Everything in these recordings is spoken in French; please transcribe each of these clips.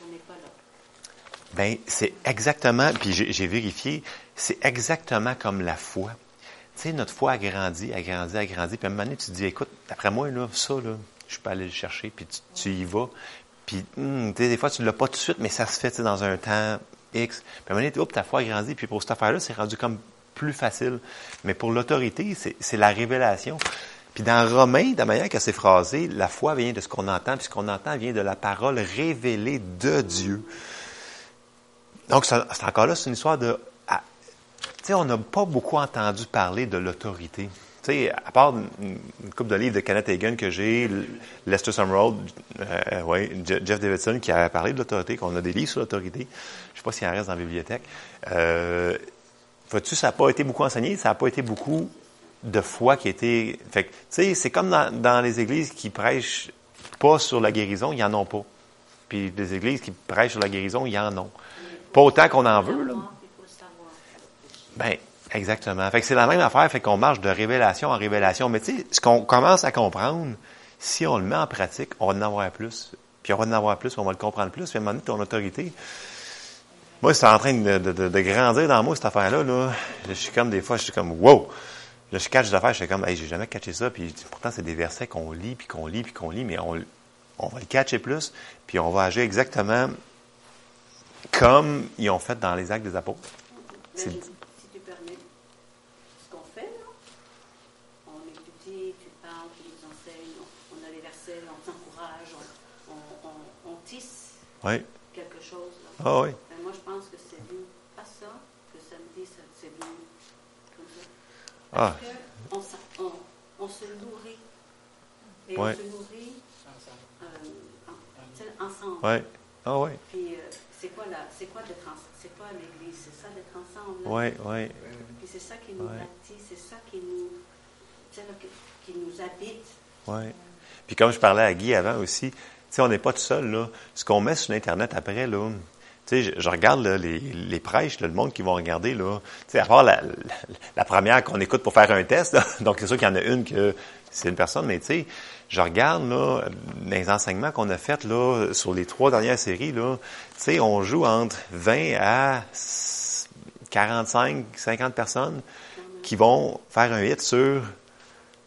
là. Ben, c'est exactement, puis j'ai vérifié, c'est exactement comme la foi. Tu sais, notre foi a grandi, a grandi, a grandi, puis à un moment donné, tu te dis, écoute, d'après moi, là, ça, là, je peux aller le chercher, puis tu, y vas. Puis, hum, tu sais, des fois, tu ne l'as pas tout de suite, mais ça se fait, dans un temps X. Puis à un moment donné, hop, ta foi a grandi, puis pour cette affaire-là, c'est rendu comme plus facile. Mais pour l'autorité, c'est la révélation. Puis dans Romain, de la manière que c'est phrasé, la foi vient de ce qu'on entend, puis ce qu'on entend vient de la parole révélée de Dieu. Donc, c'est encore là, c'est une histoire de... Tu sais, on n'a pas beaucoup entendu parler de l'autorité. Tu sais, à part une, une couple de livres de Kenneth Hagin que j'ai, Lester Sumrall, euh, ouais, Je- Jeff Davidson qui a parlé de l'autorité, qu'on a des livres sur l'autorité. Je ne sais pas s'il en reste dans la bibliothèque. Euh, vois-tu, ça n'a pas été beaucoup enseigné, ça n'a pas été beaucoup de foi qui été... Fait tu sais, c'est comme dans, les églises qui prêchent pas sur la guérison, il n'y en a pas. Puis des églises qui prêchent sur la guérison, il y en a. Pas autant qu'on en veut, là. Ben, exactement. Fait que c'est la même affaire, fait qu'on marche de révélation en révélation. Mais tu sais, ce qu'on commence à comprendre, si on le met en pratique, on va en avoir plus. Puis on va en avoir plus, on va le comprendre plus. Puis à un moment donné, ton autorité. Moi, c'est en train de grandir dans moi, cette affaire-là. Là. Je suis comme des fois, je suis comme wow! Là, je catch des affaires, je suis comme, hey, j'ai jamais catché ça. Puis pourtant, c'est des versets qu'on lit, puis qu'on lit, puis qu'on lit, mais on, on va le catcher plus, puis on va agir exactement comme ils ont fait dans les actes des apôtres. Mais si tu permets, ce qu'on fait, là, on étudie, tu parles, tu nous enseignes, on, on a les versets, on t'encourage, on, on, on, on tisse Oui. quelque chose. Là. Ah oui. Ben, moi, je pense que c'est venu pas ça, que samedi, ça- c'est venu comme ça. Ah. Parce que on, s'en- on, on se nourrit. Et Ouais. on se nourrit euh, ensemble. Oui. Ah oui. Puis, euh, c'est quoi, la- c'est quoi d'être en- c'est quoi l'Église? C'est ça d'être ensemble. Oui, oui. Puis c'est ça qui nous Ouais. bâtit, c'est ça qui nous, qui, qui nous habite. Oui. Puis comme je parlais à Guy avant aussi, tu sais, on n'est pas tout seul, là. Ce qu'on met sur Internet après, là, tu sais, je, je regarde là, les, les prêches, là, le monde qui vont regarder, là. Tu sais, à part la, la, première qu'on écoute pour faire un test, là. donc c'est sûr qu'il y en a une que c'est une personne, mais tu sais, je regarde, là, les enseignements qu'on a faits, là, sur les trois dernières séries, là, tu sais, on joue entre 20 à 45, 50 personnes qui vont faire un hit sur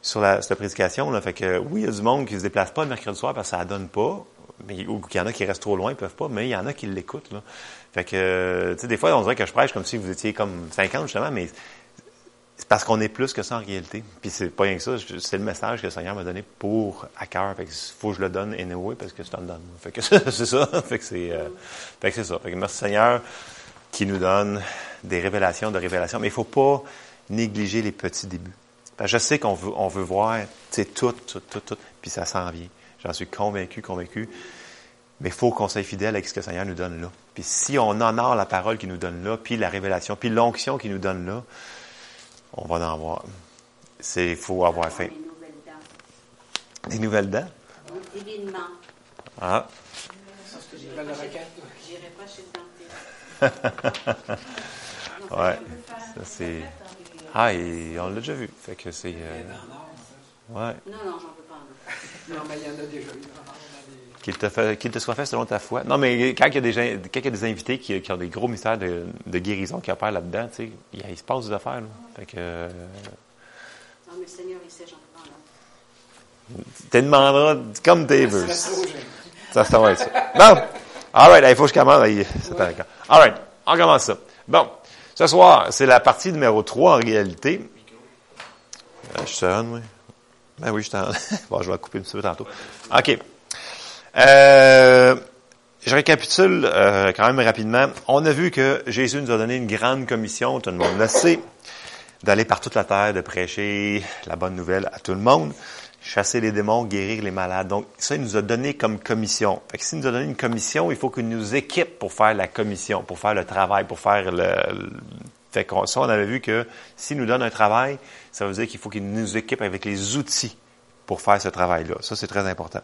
sur la, sur la prédication. Là. Fait que oui, il y a du monde qui se déplace pas le mercredi soir parce que ça ne donne pas. Mais, ou qu'il y en a qui restent trop loin, ils peuvent pas, mais il y en a qui l'écoutent. Là. Fait que, euh, tu sais, des fois, on dirait que je prêche comme si vous étiez comme 50, justement, mais c'est parce qu'on est plus que ça en réalité. Puis c'est pas rien que ça, c'est le message que le Seigneur m'a donné pour à cœur. Fait que faut que je le donne anyway parce que je t'en donne. Fait que c'est ça. Fait que c'est, euh, fait que c'est ça. Fait que merci Seigneur qui nous donne des révélations de révélations. Mais il faut pas négliger les petits débuts. Je sais qu'on veut, on veut voir, tu sais, tout, tout, tout, tout, puis ça s'en vient. J'en suis convaincu, convaincu. Mais il faut qu'on soit fidèle avec ce que le Seigneur nous donne là. Puis si on honore la parole qu'il nous donne là, puis la révélation, puis l'onction qu'il nous donne là, on va en avoir. C'est, il faut avoir faim. Des nouvelles dents. Des nouvelles dents? Ah. Parce que j'ai pas la requête. J'irai pas chez le dentiste. Ouais. ça, c'est... Ah, et on l'a déjà vu. Fait que c'est... euh, ouais. Non, non, j'en. Non. Mais il y en a déjà eu. Des- Qu'il te, fait- qu'il te soit fait selon ta foi. Non, mais quand il y a des, gens, quand il y a des invités qui, qui ont des gros mystères de, de guérison qui opèrent là-dedans, tu sais, il, il se passe des affaires. Là. Fait que... euh, Non, mais le Seigneur, il sait, j'en tu te demanderas comme tes veux. C'est trop gênant. Ça, ça va être ça. Bon. All right. Il faut que je commence. All right. On commence ça. Bon. Ce soir, c'est la partie numéro 3 en réalité. Euh, je sonne, oui. Ben oui, je t'en. bon, je vais couper un petit peu tantôt. OK. Euh, je récapitule euh, quand même rapidement. On a vu que Jésus nous a donné une grande commission, tout le monde le sait, d'aller par toute la terre, de prêcher la bonne nouvelle à tout le monde, chasser les démons, guérir les malades. Donc, ça, il nous a donné comme commission. Fait que s'il nous a donné une commission, il faut qu'il nous équipe pour faire la commission, pour faire le travail, pour faire le... Fait qu'on, ça, on avait vu que s'il nous donne un travail, ça veut dire qu'il faut qu'il nous équipe avec les outils pour faire ce travail-là. Ça, c'est très important.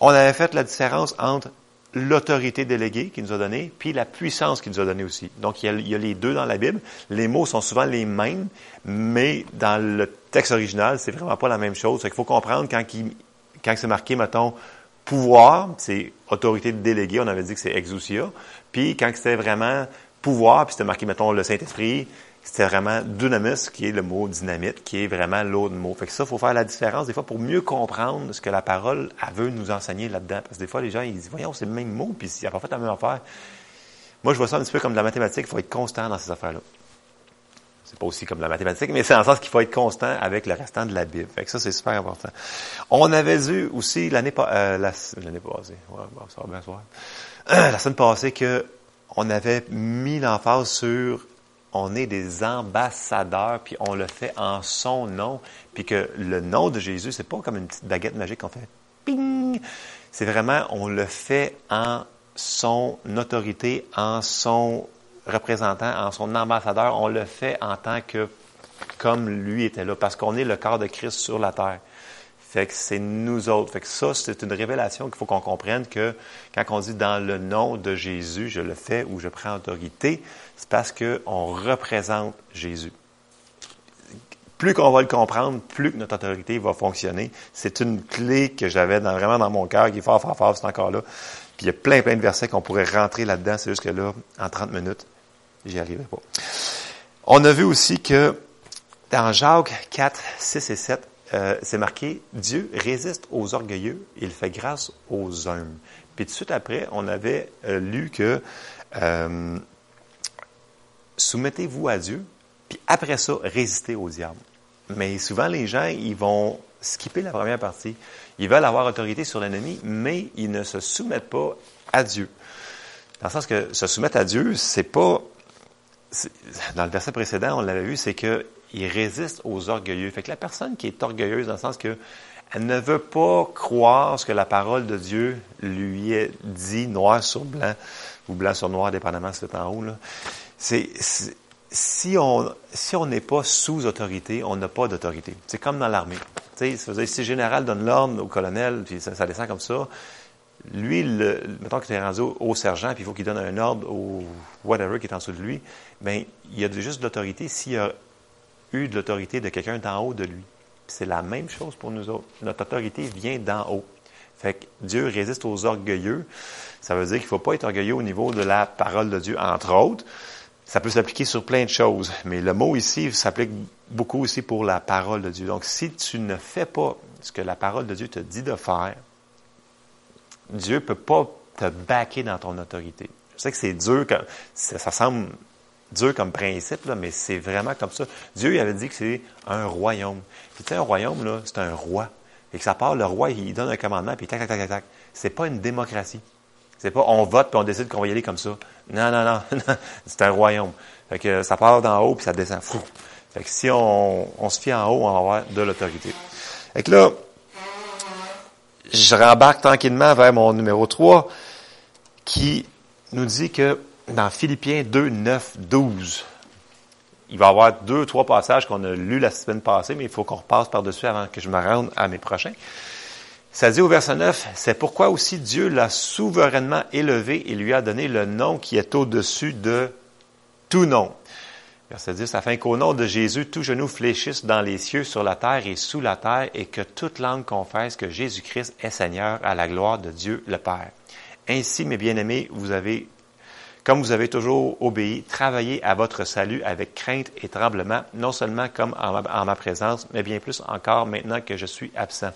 On avait fait la différence entre l'autorité déléguée qu'il nous a donnée, puis la puissance qu'il nous a donnée aussi. Donc, il y, a, il y a les deux dans la Bible. Les mots sont souvent les mêmes, mais dans le texte original, c'est vraiment pas la même chose. Il faut comprendre quand, il- quand c'est marqué, mettons, pouvoir, c'est autorité déléguée, on avait dit que c'est exousia. Puis quand c'était vraiment pouvoir, puis c'était marqué, mettons, le Saint-Esprit, c'était vraiment dunamis, qui est le mot dynamite, qui est vraiment l'autre mot. Fait que ça, il faut faire la différence des fois pour mieux comprendre ce que la parole elle veut nous enseigner là-dedans. Parce que des fois, les gens, ils disent, voyons, c'est le même mot, puis il a pas fait la même affaire. Moi, je vois ça un petit peu comme de la mathématique, il faut être constant dans ces affaires-là. C'est pas aussi comme la mathématique, mais c'est en sens qu'il faut être constant avec le restant de la Bible. Fait que ça, c'est super important. On avait vu aussi l'année euh, l'année passée, ouais, la semaine passée que on avait mis l'emphase sur on est des ambassadeurs, puis on le fait en son nom, puis que le nom de Jésus, c'est pas comme une petite baguette magique qu'on fait ping. C'est vraiment, on le fait en son autorité, en son représentant, en son ambassadeur. On le fait en tant que comme lui était là, parce qu'on est le corps de Christ sur la terre. Fait que c'est nous autres. Fait que ça, c'est une révélation qu'il faut qu'on comprenne que quand on dit dans le nom de Jésus, je le fais ou je prends autorité, c'est parce qu'on représente Jésus. Plus qu'on va le comprendre, plus que notre autorité va fonctionner. C'est une clé que j'avais vraiment dans mon cœur, qui est fort, fort, fort, c'est encore là. Puis il y a plein, plein de versets qu'on pourrait rentrer là-dedans. C'est juste que là, en 30 minutes, j'y arriverai pas. On a vu aussi que dans Jacques 4, 6 et 7, euh, c'est marqué Dieu résiste aux orgueilleux, il fait grâce aux humbles. Puis tout de suite après, on avait euh, lu que euh, soumettez-vous à Dieu, puis après ça, résistez au diable. Mais souvent, les gens, ils vont skipper la première partie. Ils veulent avoir autorité sur l'ennemi, mais ils ne se soumettent pas à Dieu. Dans le sens que se soumettre à Dieu, c'est pas. Dans le verset précédent, on l'avait vu, c'est que il résiste aux orgueilleux. Fait que la personne qui est orgueilleuse, dans le sens que elle ne veut pas croire ce que la parole de Dieu lui est dit noir sur blanc, ou blanc sur noir, dépendamment si c'est en haut. C'est, si on si on n'est pas sous autorité, on n'a pas d'autorité. C'est comme dans l'armée. Si le général donne l'ordre au colonel, puis ça, descend comme ça, lui, le, mettons qu'il est rendu au, sergent, puis il faut qu'il donne un ordre au whatever qui est en dessous de lui, bien, il y a juste de l'autorité s'il y a eu de l'autorité de quelqu'un d'en haut de lui. C'est la même chose pour nous autres. Notre autorité vient d'en haut. Fait que Dieu résiste aux orgueilleux. Ça veut dire qu'il ne faut pas être orgueilleux au niveau de la parole de Dieu, entre autres. Ça peut s'appliquer sur plein de choses. Mais le mot ici s'applique beaucoup aussi pour la parole de Dieu. Donc, si tu ne fais pas ce que la parole de Dieu te dit de faire, Dieu ne peut pas te baquer dans ton autorité. Je sais que c'est dur, ça, ça semble dur comme principe, là, mais c'est vraiment comme ça. Dieu il avait dit que c'est un royaume. Puis tu sais, un royaume, là, c'est un roi. Et que ça part, le roi, il donne un commandement, puis tac, tac, tac, tac, C'est pas une démocratie. C'est pas on vote puis on décide qu'on va y aller comme ça. Non, non, non. c'est un royaume. Fait que ça part d'en haut puis ça descend. Fou. Fait que si on, on se fie en haut, on va avoir de l'autorité. Fait que là, je rembarque tranquillement vers mon numéro 3 qui nous dit que dans Philippiens 2, 9, 12. Il va y avoir deux, trois passages qu'on a lus la semaine passée, mais il faut qu'on repasse par-dessus avant que je me rende à mes prochains. Ça dit au verset 9, c'est pourquoi aussi Dieu l'a souverainement élevé et lui a donné le nom qui est au-dessus de tout nom. Verset 10, afin qu'au nom de Jésus, tout genou fléchisse dans les cieux, sur la terre et sous la terre, et que toute langue confesse que Jésus-Christ est Seigneur à la gloire de Dieu le Père. Ainsi, mes bien-aimés, vous avez comme vous avez toujours obéi, travaillez à votre salut avec crainte et tremblement, non seulement comme en ma, présence, mais bien plus encore maintenant que je suis absent.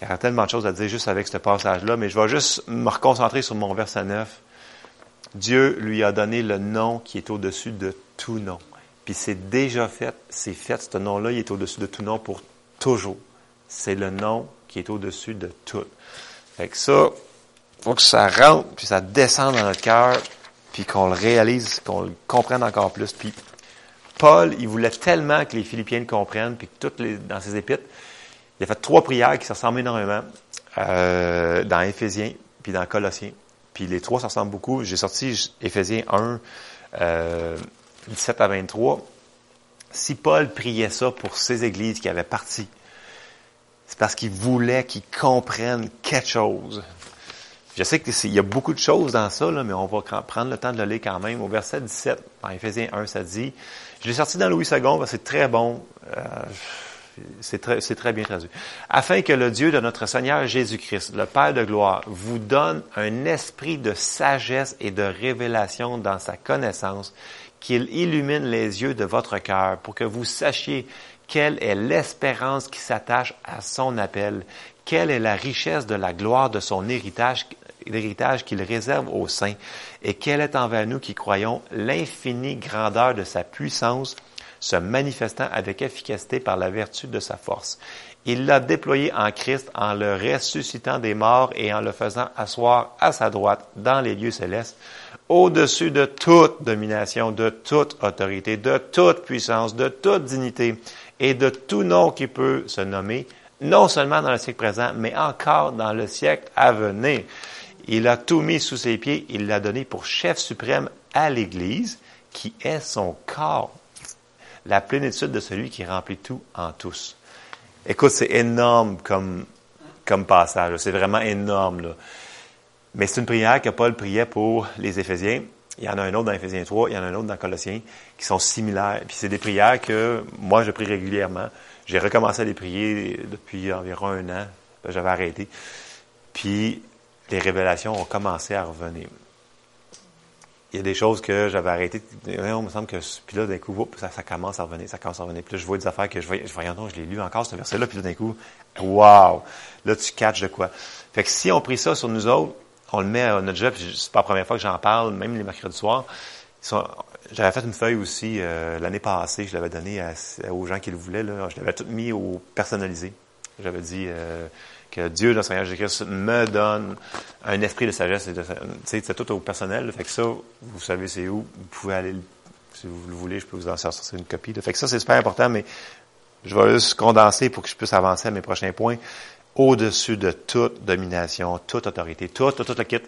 Il y a tellement de choses à dire juste avec ce passage-là, mais je vais juste me reconcentrer sur mon verset 9. Dieu lui a donné le nom qui est au-dessus de tout nom. Puis c'est déjà fait, c'est fait, ce nom-là, il est au-dessus de tout nom pour toujours. C'est le nom qui est au-dessus de tout. Fait que ça, faut que ça rentre, puis ça descende dans notre cœur, puis qu'on le réalise, qu'on le comprenne encore plus. Puis Paul, il voulait tellement que les Philippiens le comprennent, puis toutes les, dans ses épîtres, il a fait trois prières qui se ressemblent énormément euh, dans Éphésiens, puis dans Colossiens. Puis les trois, ça ressemble beaucoup. J'ai sorti Éphésiens 1, euh, 17 à 23. Si Paul priait ça pour ces églises qui avaient parti, c'est parce qu'il voulait qu'ils comprennent quelque chose. Je sais qu'il y a beaucoup de choses dans ça, mais on va prendre le temps de le lire quand même. Au verset 17, dans Éphésiens 1, ça dit, je l'ai sorti dans Louis II, c'est très bon. Euh, C'est très, très bien traduit. Afin que le Dieu de notre Seigneur Jésus-Christ, le Père de gloire, vous donne un esprit de sagesse et de révélation dans sa connaissance, qu'il illumine les yeux de votre cœur pour que vous sachiez quelle est l'espérance qui s'attache à son appel, quelle est la richesse de la gloire de son héritage, l'héritage qu'il réserve aux saints, et quelle est envers nous qui croyons l'infinie grandeur de sa puissance, se manifestant avec efficacité par la vertu de sa force. Il l'a déployé en Christ en le ressuscitant des morts et en le faisant asseoir à sa droite dans les lieux célestes, au-dessus de toute domination, de toute autorité, de toute puissance, de toute dignité et de tout nom qui peut se nommer, non seulement dans le siècle présent, mais encore dans le siècle à venir. Il a tout mis sous ses pieds, il l'a donné pour chef suprême à l'Église, qui est son corps, la plénitude de celui qui remplit tout en tous. Écoute, c'est énorme comme, comme passage. C'est vraiment énorme. Mais c'est une prière que Paul priait pour les Éphésiens. Il y en a un autre dans Éphésiens 3, il y en a un autre dans Colossiens, qui sont similaires. Puis c'est des prières que moi, je prie régulièrement. J'ai recommencé à les prier depuis environ un an. J'avais arrêté. Puis les révélations ont commencé à revenir il y a des choses que j'avais arrêté. On me semble que. Puis là, d'un coup, ça, commence à revenir, ça commence à revenir. Puis là, je vois des affaires que je voyais, non, je l'ai lu encore, ce verset-là. Puis là, d'un coup, wow! Là, tu catches de quoi. Fait que si on prie ça sur nous autres, on le met à notre job, c'est pas la première fois que j'en parle, même les mercredis soirs. J'avais fait une feuille aussi euh, l'année passée, je l'avais donnée aux gens qui le voulaient. Je l'avais tout mis au personnalisé. J'avais dit, euh, que Dieu, dans Seigneur Jésus-Christ, me donne un esprit de sagesse. C'est tout au personnel. fait que ça, vous savez c'est où. Vous pouvez aller, si vous le voulez, je peux vous en sortir une copie. Fait que ça, c'est super important, mais je vais juste condenser pour que je puisse avancer à mes prochains points. Au-dessus de toute domination, toute autorité, tout, tout, le kit,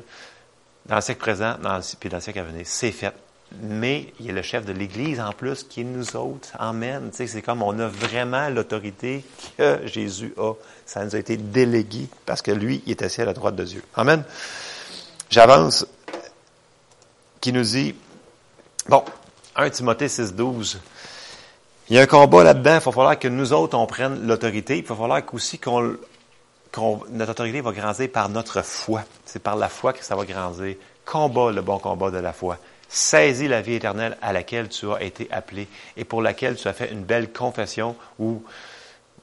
dans le siècle présent, le, puis dans le siècle à venir, c'est fait mais il y a le chef de l'Église en plus qui est nous autres. Amen. c'est comme on a vraiment l'autorité que Jésus a. Ça nous a été délégué parce que lui, il est assis à la droite de Dieu. Amen. J'avance. Qui nous dit, bon, 1 Timothée 6, 12. Il y a un combat là-dedans. Il va falloir que nous autres, on prenne l'autorité. Il va falloir aussi qu'on, notre autorité va grandir par notre foi. C'est par la foi que ça va grandir. Combat le bon combat de la foi. Saisis la vie éternelle à laquelle tu as été appelé et pour laquelle tu as fait une belle confession ou,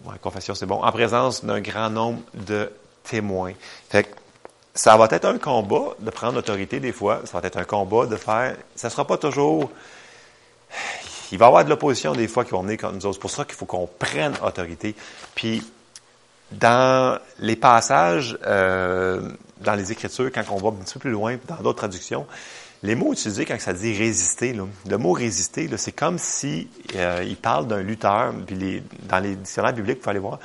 ouais, confession c'est bon, en présence d'un grand nombre de témoins. Fait que, ça va être un combat de prendre l'autorité des fois, ça va être un combat de faire, ça sera pas toujours, il va y avoir de l'opposition des fois qui vont venir contre nous autres. C'est pour ça qu'il faut qu'on prenne autorité. Puis, dans les passages, euh, dans les Écritures, quand on va un petit peu plus loin, dans d'autres traductions, les mots utilisés quand ça dit résister, le mot résister, c'est comme si euh, il parle d'un lutteur, puis dans les dictionnaires bibliques, il faut aller voir,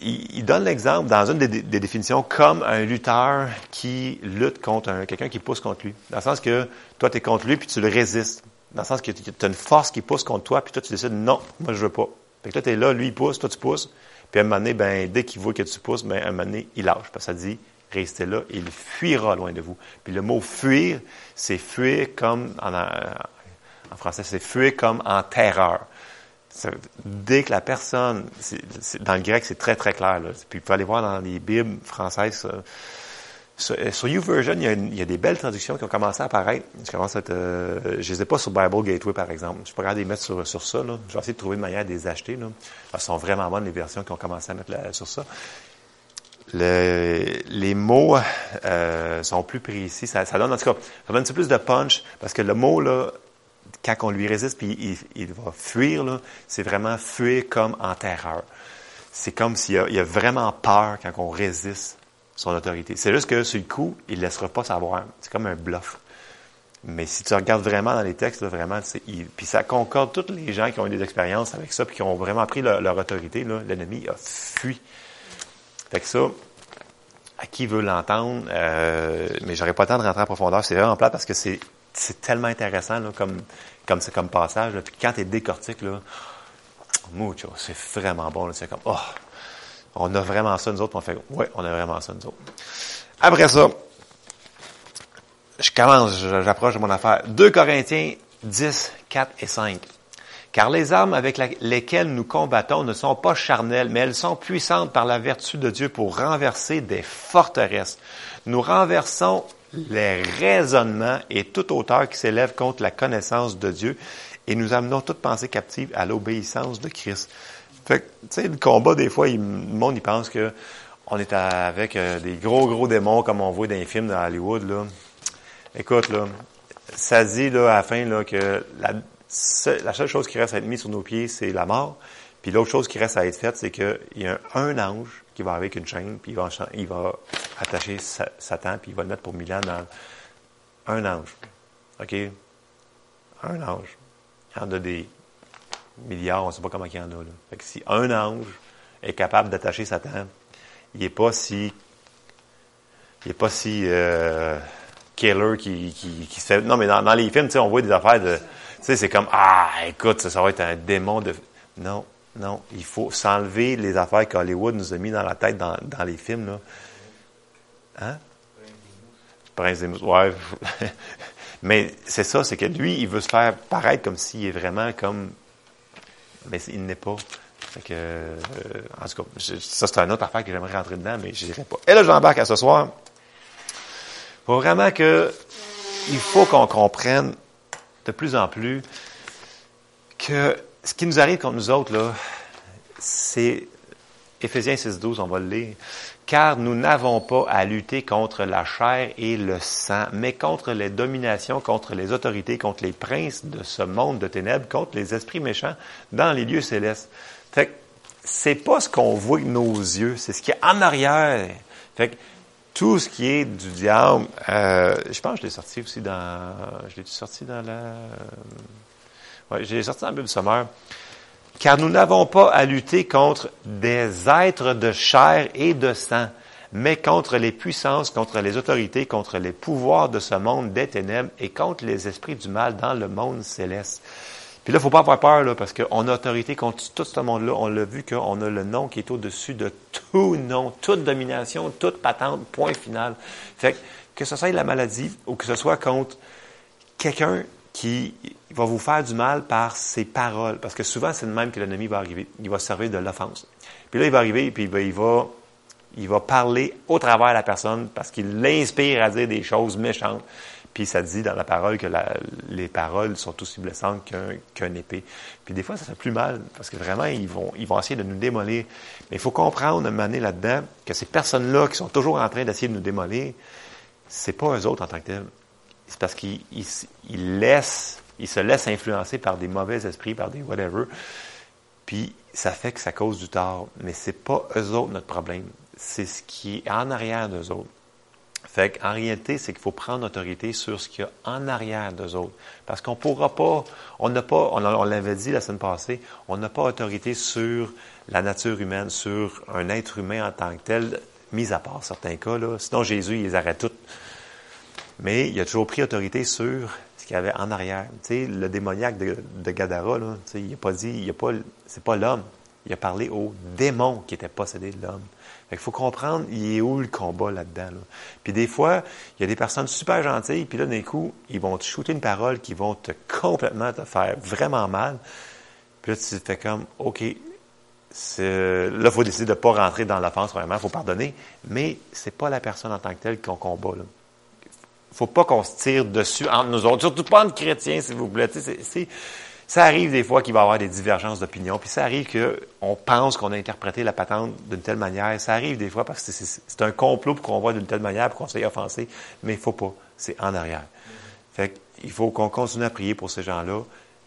il, donne l'exemple dans une des, des, définitions comme un lutteur qui lutte contre quelqu'un qui pousse contre lui. Dans le sens que toi, tu es contre lui, puis tu le résistes. Dans le sens que tu as une force qui pousse contre toi, puis toi, tu décides, non, moi, je veux pas. Fait que là, tu es là, lui, il pousse, toi, tu pousses. Puis à un moment donné, ben, dès qu'il voit que tu pousses, ben, à un moment donné, il lâche. Parce que ça dit, restez là, il fuira loin de vous. Puis le mot fuir, c'est fuir comme, en, français, c'est fuir comme en terreur. Dès que la personne, dans le grec, c'est très, très clair. Puis vous pouvez aller voir dans les Bibles françaises. Sur, YouVersion, il y, a des belles traductions qui ont commencé à apparaître. Je je les ai pas sur Bible Gateway, par exemple. Je suis pas les mettre sur, sur ça. Là. Je vais essayer de trouver une manière de les acheter. Là. Elles sont vraiment bonnes, les versions qui ont commencé à mettre sur ça. Le, les mots euh, sont plus précis. Ça, ça, donne, en tout cas, un petit peu plus de punch parce que le mot, là, quand on lui résiste puis il, va fuir, c'est vraiment fuir comme en terreur. C'est comme s'il a, a vraiment peur quand on résiste son autorité. C'est juste que sur le coup, il ne laissera pas savoir. C'est comme un bluff. Mais si tu regardes vraiment dans les textes, vraiment, puis ça concorde tous les gens qui ont eu des expériences avec ça, puis qui ont vraiment pris leur, autorité, l'ennemi a fui. Fait que ça, à qui veut l'entendre, euh, mais j'aurais pas le temps de rentrer en profondeur. C'est vraiment plat parce que c'est, c'est tellement intéressant là, comme, comme, comme passage. Là. Puis quand tu décortique, là, mucho, c'est vraiment bon. C'est comme, oh, on a vraiment ça, nous autres. On fait, ouais, on a vraiment ça, nous autres. Après ça, je commence, j'approche de mon affaire. 2 Corinthiens 10, 4 et 5. Car les armes avec lesquelles nous combattons ne sont pas charnelles, mais elles sont puissantes par la vertu de Dieu pour renverser des forteresses. Nous renversons les raisonnements et toute hauteur qui s'élève contre la connaissance de Dieu et nous amenons toute pensée captive à l'obéissance de Christ. Fait que, tu sais, le combat, des fois, le monde, il pense que on est avec euh, des gros, gros démons comme on voit dans les films dans Hollywood, là. Écoute, là, ça dit, là, à la fin, là, que la, la seule chose qui reste à être mise sur nos pieds, c'est la mort. Puis l'autre chose qui reste à être faite, c'est qu'il y a un, ange qui va avec une chaîne, puis il va, il va attacher Sa- Satan, puis il va le mettre pour Milan dans un ange. OK? Un ange. Il y en a des milliards, on ne sait pas comment il y en a. Là. Fait que si un ange est capable d'attacher Satan, il n'est pas si. Il n'est pas si. Euh, killer qui. Non, mais dans, dans les films, on voit des affaires de. Sais, c'est comme Ah, écoute, ça, ça va être un démon de. Non, non. Il faut s'enlever les affaires qu'Hollywood nous a mis dans la tête dans, dans les films, là. Hein? Prince des. Ouais. mais c'est ça, c'est que lui, il veut se faire paraître comme s'il est vraiment comme. Mais il n'est pas. Fait que, euh, en tout cas, ça, c'est une autre affaire que j'aimerais rentrer dedans, mais je dirais pas. Et là, j'embarque à ce soir. Faut vraiment que, il faut qu'on comprenne de plus en plus que ce qui nous arrive contre nous autres, là, c'est Éphésiens 6.12, on va le lire. Car nous n'avons pas à lutter contre la chair et le sang, mais contre les dominations, contre les autorités, contre les princes de ce monde de ténèbres, contre les esprits méchants dans les lieux célestes. Fait que c'est pas ce qu'on voit avec nos yeux, c'est ce qui est en arrière. Fait tout ce qui est du diable, euh, je pense que je l'ai sorti aussi dans, je l'ai sorti dans la, ouais, j'ai sorti dans la Bible sommaire. Car nous n'avons pas à lutter contre des êtres de chair et de sang, mais contre les puissances, contre les autorités, contre les pouvoirs de ce monde des ténèbres et contre les esprits du mal dans le monde céleste. Puis là, il faut pas avoir peur, là, parce qu'on a autorité contre tout ce monde-là. On l'a vu qu'on a le nom qui est au-dessus de tout nom, toute domination, toute patente, point final. Fait que, que ce soit la maladie ou que ce soit contre quelqu'un qui va vous faire du mal par ses paroles. Parce que souvent, c'est le même que l'ennemi va arriver. Il va se servir de l'offense. Puis là, il va arriver, puis ben, il va, il va parler au travers de la personne parce qu'il l'inspire à dire des choses méchantes. Puis ça dit dans la parole que la- les paroles sont aussi blessantes qu'un qu'un épée. Puis des fois, ça fait plus mal parce que vraiment, ils vont, ils vont essayer de nous démolir. Mais il faut comprendre, à un là-dedans, que ces personnes-là qui sont toujours en train d'essayer de nous démolir, c'est pas eux autres en tant que tels. C'est parce qu'ils ils, ils laissent, ils se laissent influencer par des mauvais esprits, par des whatever. Puis ça fait que ça cause du tort. Mais c'est pas eux autres notre problème. C'est ce qui est en arrière d'eux autres. Qu'en réalité, c'est qu'il faut prendre autorité sur ce qu'il y a en arrière d'eux autres. Parce qu'on pourra pas, on n'a pas, on, l'avait dit la semaine passée, on n'a pas autorité sur la nature humaine, sur un être humain en tant que tel, mis à part certains cas, là. Sinon, Jésus, il les arrête toutes. Mais il a toujours pris autorité sur ce qu'il y avait en arrière. Le démoniaque de, Gadara, tu sais, il n'a pas dit, il a pas, c'est pas l'homme. Il a parlé au démon qui était possédé de l'homme. Qu'il faut comprendre, il est où le combat là-dedans. Là? Puis des fois, il y a des personnes super gentilles, puis là, d'un coup, ils vont te shooter une parole qui vont te complètement te faire vraiment mal. Puis là, tu te fais comme, OK, là, il faut décider de ne pas rentrer dans l'offense, vraiment, il faut pardonner, mais c'est pas la personne en tant que telle qu'on combat. Là faut pas qu'on se tire dessus entre nous autres. Surtout pas entre chrétiens, s'il vous plaît. C'est- ça arrive des fois qu'il va y avoir des divergences d'opinion, puis ça arrive qu'on pense qu'on a interprété la patente d'une telle manière. Ça arrive des fois parce que c'est- un complot pour qu'on voit d'une telle manière, pour qu'on s'aille offensé, mais il faut pas. C'est en arrière. Fait il faut qu'on continue à prier pour ces gens-là,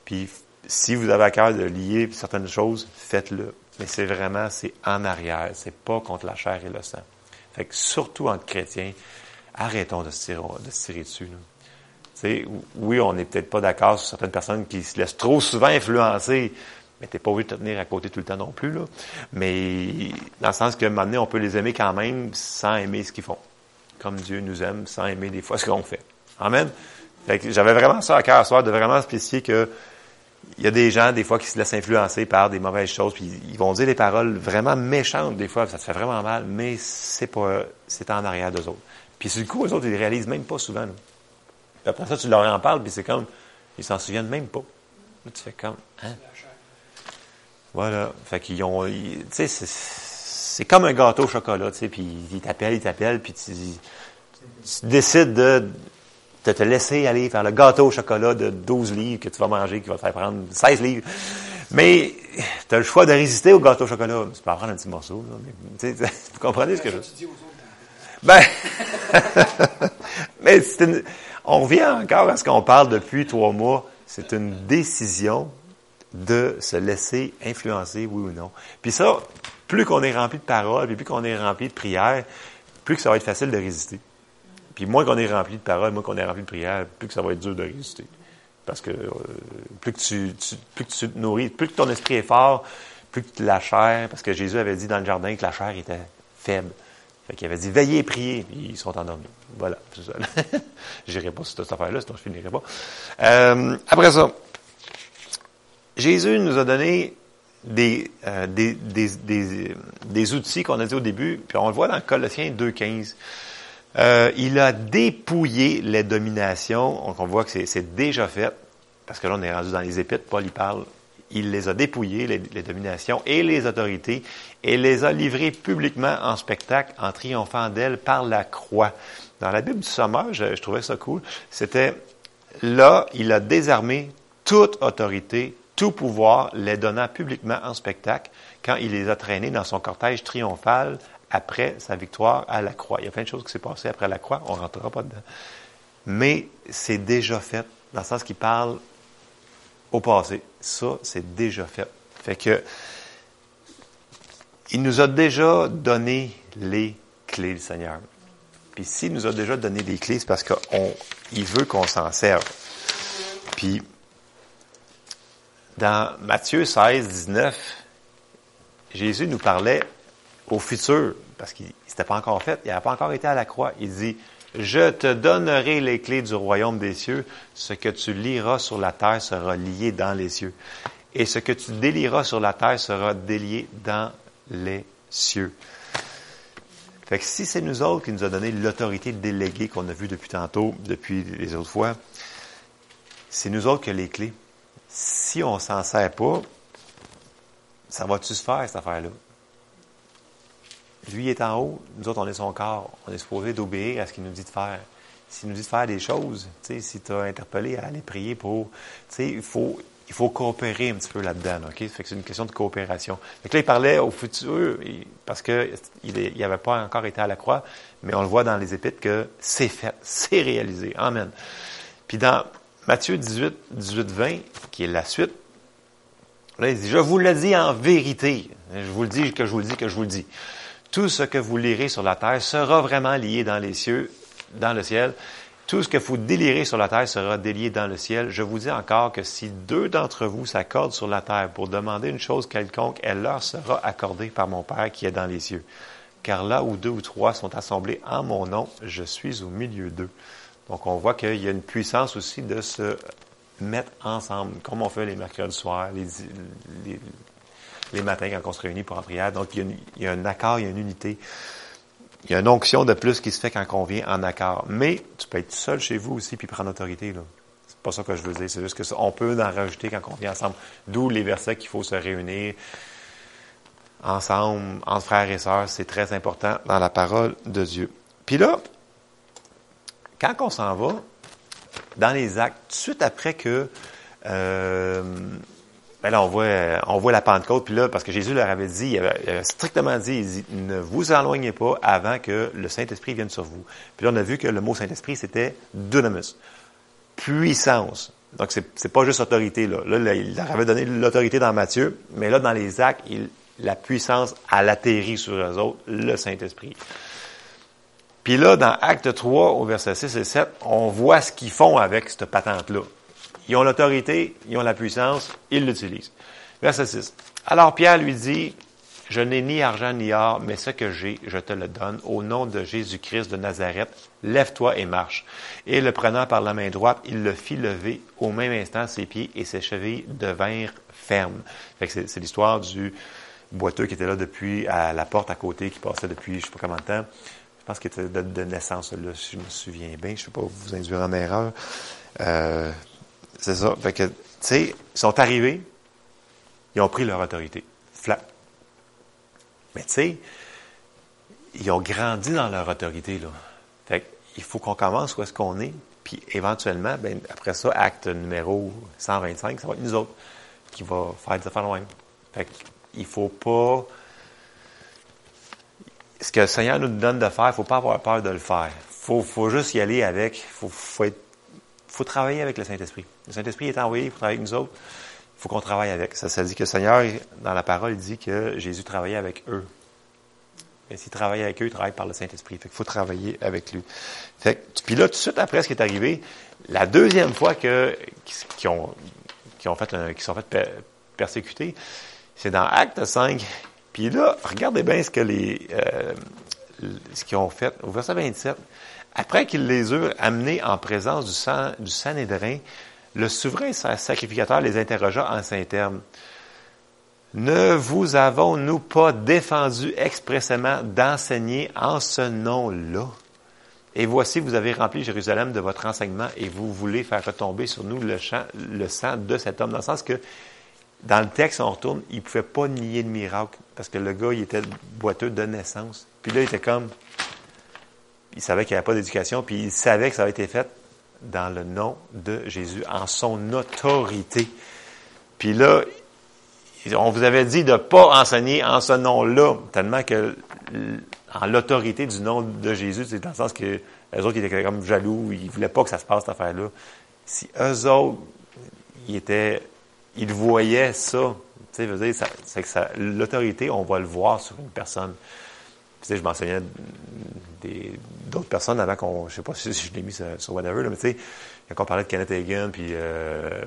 puis si vous avez à cœur de lier certaines choses, faites-le. Mais c'est vraiment, c'est en arrière. C'est pas contre la chair et le sang. Fait que surtout entre chrétiens, arrêtons de se tirer, de se tirer dessus. là. Tu sais, oui, on n'est peut-être pas d'accord sur certaines personnes qui se laissent trop souvent influencer, mais t'es pas obligé de te tenir à côté tout le temps non plus. Là. Mais dans le sens que maintenant, on peut les aimer quand même sans aimer ce qu'ils font. Comme Dieu nous aime sans aimer des fois ce qu'on fait. Amen. J'avais vraiment ça à cœur ce soir de vraiment spécifier que il y a des gens, des fois, qui se laissent influencer par des mauvaises choses, puis ils vont dire des paroles vraiment méchantes, des fois, ça te fait vraiment mal, mais c'est pas, c'est en arrière d'eux autres. Puis sur le coup, eux autres, ils réalisent même pas souvent. là. Puis après ça, tu leur en parles, puis c'est comme, ils s'en souviennent même pas. tu fais comme, hein? Voilà. Fait qu'ils ont, tu sais, c'est, comme un gâteau au chocolat, tu sais, puis ils t'appellent, ils t'appellent, puis tu, tu décides de, de te laisser aller faire le gâteau au chocolat de 12 livres que tu vas manger, qui va te faire prendre 16 livres. Mais tu as le choix de résister au gâteau au chocolat. Tu peux en prendre un petit morceau, là, mais, vous comprenez ce que je veux dire? Autres, Ben, mais c'est une- on revient encore à ce qu'on parle depuis trois mois. C'est une décision de se laisser influencer, oui ou non. Puis ça, plus qu'on est rempli de paroles, puis plus qu'on est rempli de prières, plus que ça va être facile de résister. Puis moins qu'on est rempli de paroles, moins qu'on est rempli de prières, plus que ça va être dur de résister. Parce que euh, plus que tu, plus que tu te nourris, plus que ton esprit est fort, plus que la chair, parce que Jésus avait dit dans le jardin que la chair était faible. Fait qu'il avait dit veillez et priez, puis ils sont endormis. Voilà, c'est ça. Je n'irai pas sur cette affaire-là, sinon je finirai pas. Euh, après ça, Jésus nous a donné des, euh, des, des, des, des outils qu'on a dit au début, puis on le voit dans Colossiens 2.15. Euh, il a dépouillé les dominations. Donc, on voit que c'est- c'est déjà fait, parce que là, on est rendu dans les épîtres, Paul y parle. Il les a dépouillées, les, dominations et les autorités, et les a livrées publiquement en spectacle en triomphant d'elles par la croix. Dans la Bible du Sommeur, je, je trouvais ça cool, c'était là, il a désarmé toute autorité, tout pouvoir, les donnant publiquement en spectacle quand il les a traînés dans son cortège triomphal après sa victoire à la croix. Il y a plein de choses qui s'est passées après la croix, on ne rentrera pas dedans. Mais c'est déjà fait, dans le sens qu'il parle au passé. Ça, c'est déjà fait. Fait que, il nous a déjà donné les clés, le Seigneur. Puis s'il nous a déjà donné des clés, c'est parce qu'il veut qu'on s'en serve. Puis, dans Matthieu 16, 19, Jésus nous parlait au futur, parce qu'il s'était pas encore fait, il n'avait pas encore été à la croix. Il dit, je te donnerai les clés du royaume des cieux. Ce que tu liras sur la terre sera lié dans les cieux. Et ce que tu délieras sur la terre sera délié dans les cieux. Fait que si c'est nous autres qui nous a donné l'autorité déléguée qu'on a vue depuis tantôt, depuis les autres fois, c'est nous autres qui avons les clés. Si on s'en sert pas, ça va-tu se faire, cette affaire-là? Lui est en haut, nous autres, on est son corps. On est supposé d'obéir à ce qu'il nous dit de faire. S'il nous dit de faire des choses, si tu as interpellé à aller prier pour, il faut, il faut coopérer un petit peu là-dedans, OK? Fait que c'est une question de coopération. Fait que là, il parlait au futur, parce que il n'avait pas encore été à la croix, mais on le voit dans les épîtres que c'est fait, c'est réalisé. Amen. Puis dans Matthieu 18, 18, 20, qui est la suite, là, il dit, je vous le dis en vérité. Je vous le dis que je vous le dis que je vous le dis. Tout ce que vous lirez sur la terre sera vraiment lié dans les cieux, dans le ciel. Tout ce que vous délirez sur la terre sera délié dans le ciel. Je vous dis encore que si deux d'entre vous s'accordent sur la terre pour demander une chose quelconque, elle leur sera accordée par mon Père qui est dans les cieux. Car là où deux ou trois sont assemblés en mon nom, je suis au milieu d'eux. Donc on voit qu'il y a une puissance aussi de se mettre ensemble, comme on fait les mercredis soirs, les, les matins quand on se réunit pour en prière. Donc il y, a un accord, il y a une unité. Il y a une onction de plus qui se fait quand on vient en accord. Mais tu peux être seul chez vous aussi puis prendre autorité. là. C'est pas ça que je veux dire. C'est juste que on peut en rajouter quand on vient ensemble. D'où les versets qu'il faut se réunir ensemble, entre frères et sœurs. C'est très important dans la parole de Dieu. Puis là, quand on s'en va dans les actes, tout de suite après que euh, ben là, on voit, on voit la Pentecôte, puis là, parce que Jésus leur avait dit, il avait, strictement dit, il dit, ne vous éloignez pas avant que le Saint-Esprit vienne sur vous. Puis là, on a vu que le mot Saint-Esprit, c'était dunamis, puissance. Donc, c'est, c'est pas juste autorité, là. Il leur avait donné l'autorité dans Matthieu, mais là, dans les actes, la puissance, elle atterrit sur eux autres, le Saint-Esprit. Puis là, dans Acte 3, au verset 6 et 7, on voit ce qu'ils font avec cette patente-là. Ils ont l'autorité, ils ont la puissance, ils l'utilisent. Verset 6. Alors Pierre lui dit, je n'ai ni argent ni or, mais ce que j'ai, je te le donne. Au nom de Jésus-Christ de Nazareth, lève-toi et marche. Et le prenant par la main droite, il le fit lever. Au même instant, ses pieds et ses chevilles devinrent fermes. C'est, l'histoire du boiteux qui était là depuis à la porte à côté, qui passait depuis je sais pas combien de temps. Je pense qu'il était de, de naissance, là, si je me souviens bien. Je ne sais pas vous induire en erreur. Euh, C'est ça. Fait que, tu sais, ils sont arrivés, ils ont pris leur autorité. Flat. Mais tu sais, ils ont grandi dans leur autorité, là. Fait il faut qu'on commence où est-ce qu'on est, puis éventuellement, ben, après ça, acte numéro 125, ça va être nous autres qui va faire des affaires même. Fait qu'il faut pas... Ce que le Seigneur nous donne de faire, il faut pas avoir peur de le faire. Il faut, faut juste y aller avec. Il faut, faut, faut travailler avec le Saint-Esprit. Le Saint-Esprit est envoyé, faut travailler avec nous autres. Il faut qu'on travaille avec. Ça, ça dit que le Seigneur, dans la parole, il dit que Jésus travaillait avec eux. Et s'il travaille avec eux, il travaille par le Saint-Esprit. Fait qu'il faut travailler avec lui. Puis là, tout de suite après ce qui est arrivé, la deuxième fois que, qui, ont, qui ont fait qui sont fait persécuter, c'est dans Acte 5. Puis là, regardez bien ce que les, euh, ce qu'ils ont fait. Au verset 27. Après qu'ils les eurent amenés en présence du, sang, du Sanhédrin, le souverain sacrificateur les interrogea en ces termes. Ne vous avons-nous pas défendu expressément d'enseigner en ce nom-là? Et voici, vous avez rempli Jérusalem de votre enseignement et vous voulez faire retomber sur nous le, le sang de cet homme. Dans le sens que, dans le texte, on retourne, il ne pouvait pas nier le miracle parce que le gars, il était boiteux de naissance. Puis là, il était comme, il savait qu'il n'y avait pas d'éducation, puis il savait que ça avait été fait dans le nom de Jésus, en son autorité. Puis là, on vous avait dit de ne pas enseigner en ce nom-là, tellement que en l'autorité du nom de Jésus, c'est dans le sens que les autres ils étaient comme jaloux, ils ne voulaient pas que ça se passe, cette affaire-là. Si eux autres, ils étaient, ils voyaient ça, tu sais, c'est que ça, l'autorité, on va le voir sur une personne. Tu sais, je m'enseignais d'autres personnes avant qu'on, je sais pas si je l'ai mis sur, whatever, mais tu sais, quand on parlait de Kenneth Hagan, puis euh,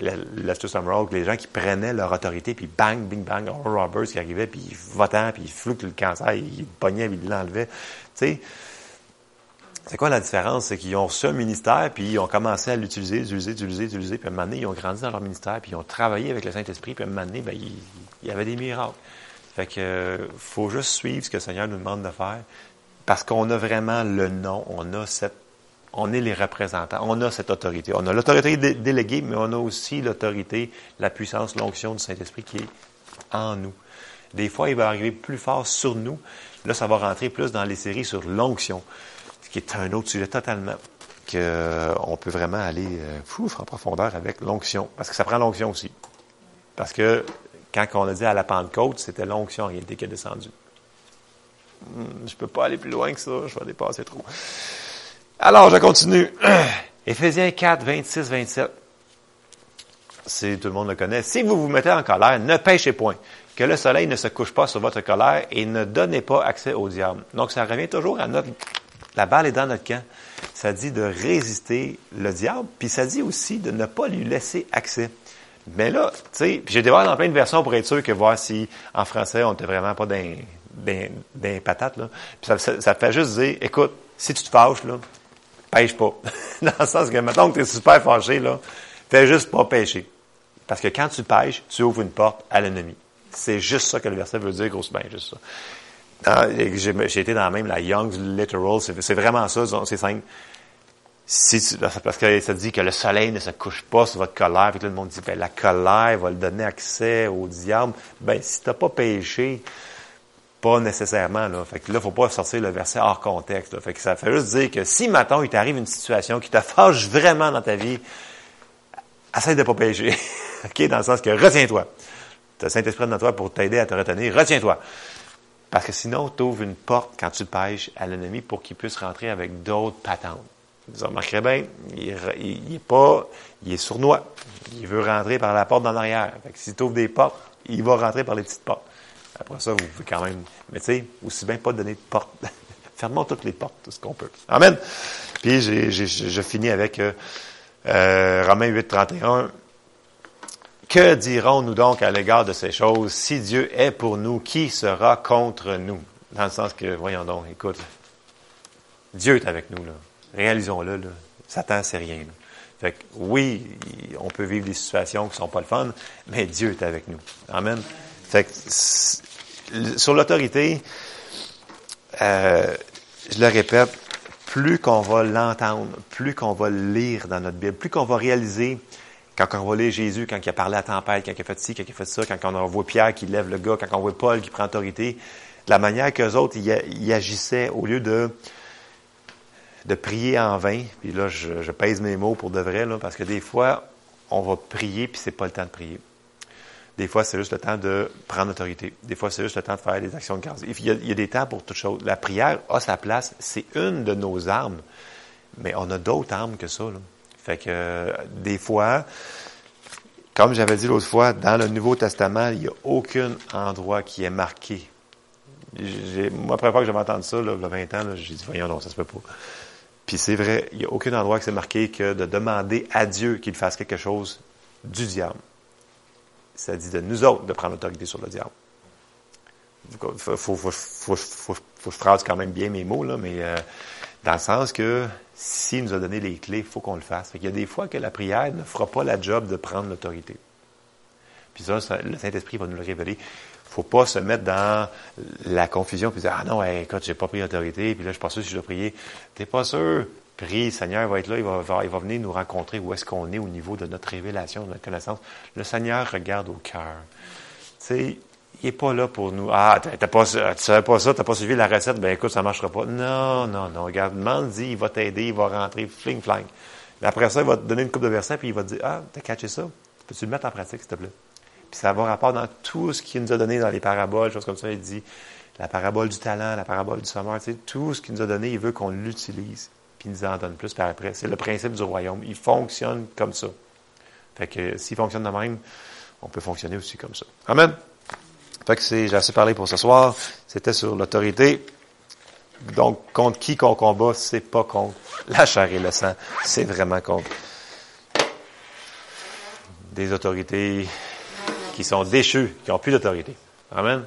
Lester Summerall, les gens qui prenaient leur autorité, puis bang, bing, bang, Roberts qui arrivait, puis il votait, puis il floutait le cancer, il pognait, puis il l'enlevait. Tu sais, c'est quoi la différence? C'est qu'ils ont un ministère, puis ils ont commencé à l'utiliser, utiliser, utiliser, utiliser, puis à un moment donné, ils ont grandi dans leur ministère, puis ils ont travaillé avec le Saint-Esprit, puis à un moment donné, ben, il, y avait des miracles. Fait que faut juste suivre ce que le Seigneur nous demande de faire, parce qu'on a vraiment le nom, on a cette on est les représentants. On a cette autorité. On a l'autorité déléguée, mais on a aussi l'autorité, la puissance, l'onction du Saint-Esprit qui est en nous. Des fois, il va arriver plus fort sur nous. Là, ça va rentrer plus dans les séries sur l'onction, ce qui est un autre sujet totalement qu'on peut vraiment aller euh, en profondeur avec l'onction, parce que ça prend l'onction aussi. Parce que quand on a dit à la Pentecôte, c'était l'onction en réalité qui est descendue. Hmm, je ne peux pas aller plus loin que ça, je vais dépasser trop. Alors, je continue. Éphésiens 4, 26, 27. Si tout le monde le connaît. Si vous vous mettez en colère, ne pêchez point. Que le soleil ne se couche pas sur votre colère et ne donnez pas accès au diable. Donc, ça revient toujours à notre, la balle est dans notre camp. Ça dit de résister le diable, puis ça dit aussi de ne pas lui laisser accès. Mais là, tu sais, j'ai voir dans plein de versions pour être sûr que voir si en français on était vraiment pas d'un patate là. Puis ça, ça, fait juste dire, écoute, si tu te fâches là, pêche pas. Dans le sens que, mettons que tu es super fâché, là, fais juste pas pêcher. Parce que quand tu pêches, tu ouvres une porte à l'ennemi. C'est juste ça que le verset veut dire, grosso bien, juste ça. J'ai été dans même la Young's Literal, c'est vraiment ça, c'est simple. Si parce que ça dit que le soleil ne se couche pas sur votre colère, puis tout le monde dit, ben, la colère va le donner accès au diable. Ben, si tu n'as pas péché, pas nécessairement, là. Fait que là, faut pas sortir le verset hors contexte. Fait que ça fait juste dire que si, maintenant il t'arrive une situation qui te fâche vraiment dans ta vie, essaie de pas pécher. Dans le sens que retiens-toi. Tu as Saint-Esprit dans toi pour t'aider à te retenir. Retiens-toi. Parce que sinon, tu ouvres une porte quand tu pêches à l'ennemi pour qu'il puisse rentrer avec d'autres patentes. Vous remarquerez bien, il, est pas, il est sournois. Il veut rentrer par la porte dans l'arrière. Fait que si tu ouvres des portes, il va rentrer par les petites portes. Après ça, vous pouvez quand même. Mais tu sais, aussi bien pas donner de porte. Fermons toutes les portes, tout ce qu'on peut. Amen. Puis je finis avec euh, euh, Romains 8, 31. Que dirons-nous donc à l'égard de ces choses? Si Dieu est pour nous, qui sera contre nous? Dans le sens que, voyons donc, écoute, Dieu est avec nous, là. Réalisons-le, là. Satan, c'est rien. Fait que, oui, on peut vivre des situations qui sont pas le fun, mais Dieu est avec nous. Amen. Fait que, sur l'autorité, euh, je le répète, plus qu'on va l'entendre, plus qu'on va le lire dans notre Bible, plus qu'on va réaliser quand on va lire Jésus, quand il a parlé à la tempête, quand il a fait ci, quand il a fait ça, quand on voit Pierre qui lève le gars, quand on voit Paul qui prend autorité, la manière qu'eux autres, ils, agissaient au lieu de, de prier en vain. Puis là, je, pèse mes mots pour de vrai, là, parce que des fois, on va prier, puis c'est pas le temps de prier. Des fois, c'est juste le temps de prendre autorité. Des fois, c'est juste le temps de faire des actions de grâce. Il y, a, des temps pour toutes choses. La prière a sa place. C'est une de nos armes. Mais on a d'autres armes que ça. Là. Fait que des fois, comme j'avais dit l'autre fois, dans le Nouveau Testament, il n'y a aucun endroit qui est marqué. moi, la première fois que j'avais entendu ça, là, il y a 20 ans, j'ai dit, voyons, non, ça se peut pas. Puis c'est vrai, il n'y a aucun endroit qui s'est marqué que de demander à Dieu qu'il fasse quelque chose du diable. Ça dit de nous autres de prendre l'autorité sur le diable. Il faut, faut, faut, faut, je phrase quand même bien mes mots, là, mais euh, dans le sens que s'il nous a donné les clés, il faut qu'on le fasse. il y a des fois que la prière ne fera pas la job de prendre l'autorité. Puis ça, le Saint-Esprit va nous le révéler. Faut pas se mettre dans la confusion puis dire, ah non, écoute, écoute, j'ai pas pris l'autorité, puis là, je suis pas sûr si je dois prier. T'es pas sûr. Prie, le Seigneur va être là, il va, venir nous rencontrer où est-ce qu'on est au niveau de notre révélation, de notre connaissance. Le Seigneur regarde au cœur. Tu il n'est pas là pour nous. Ah, t'as pas, tu savais pas ça, tu n'as pas suivi la recette, ben écoute, ça marchera pas. Non, non, non. Regarde, demande il va t'aider, il va rentrer, fling. Mais après ça, il va te donner une coupe de versets, puis il va te dire, ah, t'as catché ça? Peux-tu le mettre en pratique, s'il te plaît? Puis ça va rapport dans tout ce qu'il nous a donné dans les paraboles, choses comme ça. Il dit, la parabole du talent, la parabole du sommeur, tu sais, tout ce qu'il nous a donné, il veut qu'on l'utilise. Puis il nous en donne plus par après. C'est le principe du royaume. Il fonctionne comme ça. Fait que s'il fonctionne de même, on peut fonctionner aussi comme ça. Amen. Fait que c'est, j'ai assez parlé pour ce soir. C'était sur l'autorité. Donc, contre qui qu'on combat, c'est pas contre la chair et le sang. C'est vraiment contre des autorités qui sont déchues, qui n'ont plus d'autorité. Amen.